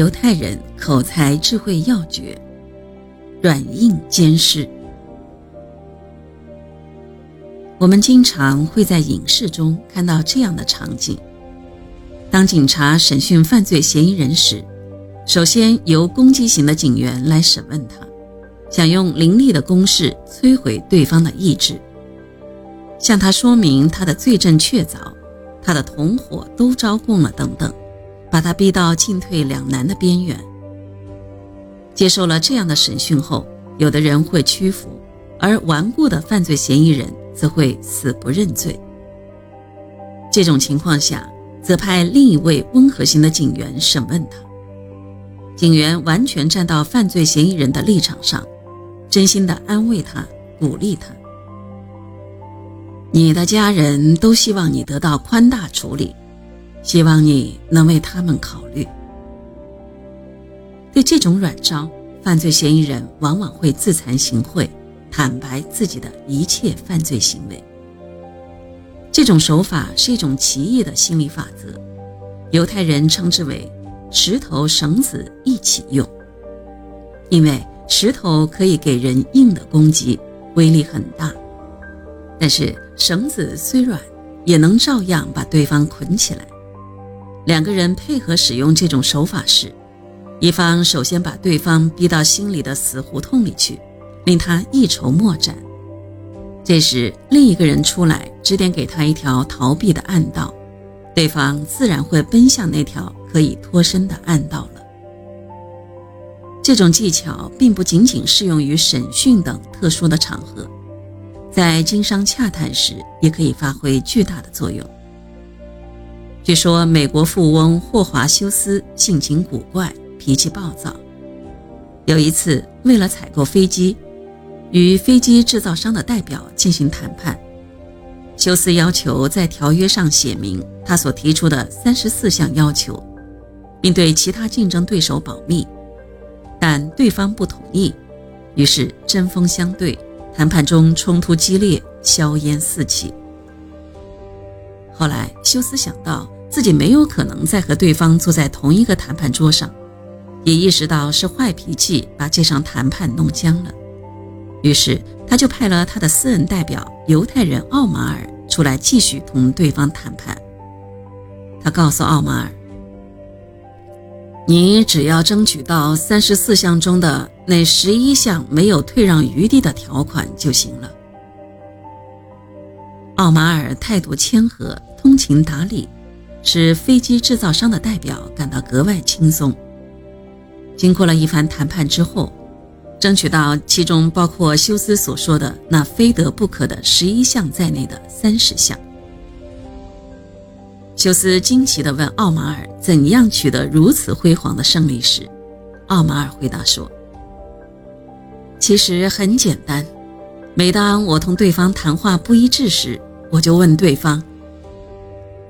犹太人口才智慧要诀，软硬兼施。我们经常会在影视中看到这样的场景：当警察审讯犯罪嫌疑人时，首先由攻击型的警员来审问他，想用凌厉的攻势摧毁对方的意志，向他说明他的罪证确凿，他的同伙都招供了等等。把他逼到进退两难的边缘。接受了这样的审讯后，有的人会屈服，而顽固的犯罪嫌疑人则会死不认罪。这种情况下，则派另一位温和型的警员审问他。警员完全站到犯罪嫌疑人的立场上，真心的安慰他，鼓励他。你的家人都希望你得到宽大处理。希望你能为他们考虑。对这种软招，犯罪嫌疑人往往会自惭形秽，坦白自己的一切犯罪行为。这种手法是一种奇异的心理法则，犹太人称之为“石头绳子一起用”，因为石头可以给人硬的攻击，威力很大；但是绳子虽软，也能照样把对方捆起来。两个人配合使用这种手法时，一方首先把对方逼到心里的死胡同里去，令他一筹莫展。这时，另一个人出来指点给他一条逃避的暗道，对方自然会奔向那条可以脱身的暗道了。这种技巧并不仅仅适用于审讯等特殊的场合，在经商洽谈时也可以发挥巨大的作用。据说美国富翁霍华修斯性情古怪，脾气暴躁。有一次，为了采购飞机，与飞机制造商的代表进行谈判，休斯要求在条约上写明他所提出的三十四项要求，并对其他竞争对手保密，但对方不同意，于是针锋相对，谈判中冲突激烈，硝烟四起。后来，休斯想到自己没有可能再和对方坐在同一个谈判桌上，也意识到是坏脾气把这场谈判弄僵了，于是他就派了他的私人代表犹太人奥马尔出来继续同对方谈判。他告诉奥马尔：“你只要争取到三十四项中的那十一项没有退让余地的条款就行了。”奥马尔态度谦和。通情达理，使飞机制造商的代表感到格外轻松。经过了一番谈判之后，争取到其中包括休斯所说的那非得不可的十一项在内的三十项。休斯惊奇地问奥马尔：“怎样取得如此辉煌的胜利？”时，奥马尔回答说：“其实很简单，每当我同对方谈话不一致时，我就问对方。”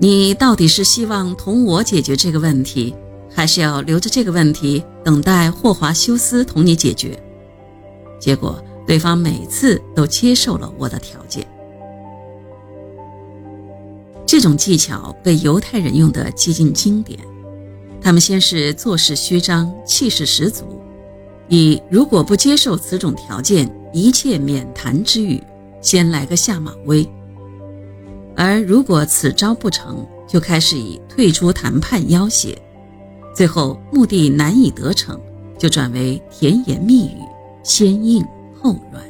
你到底是希望同我解决这个问题，还是要留着这个问题等待霍华修斯同你解决？结果对方每次都接受了我的条件。这种技巧被犹太人用得接近经典。他们先是做事虚张，气势十足，以如果不接受此种条件，一切免谈之语，先来个下马威。而如果此招不成就开始以退出谈判要挟，最后目的难以得逞，就转为甜言蜜语，先硬后软。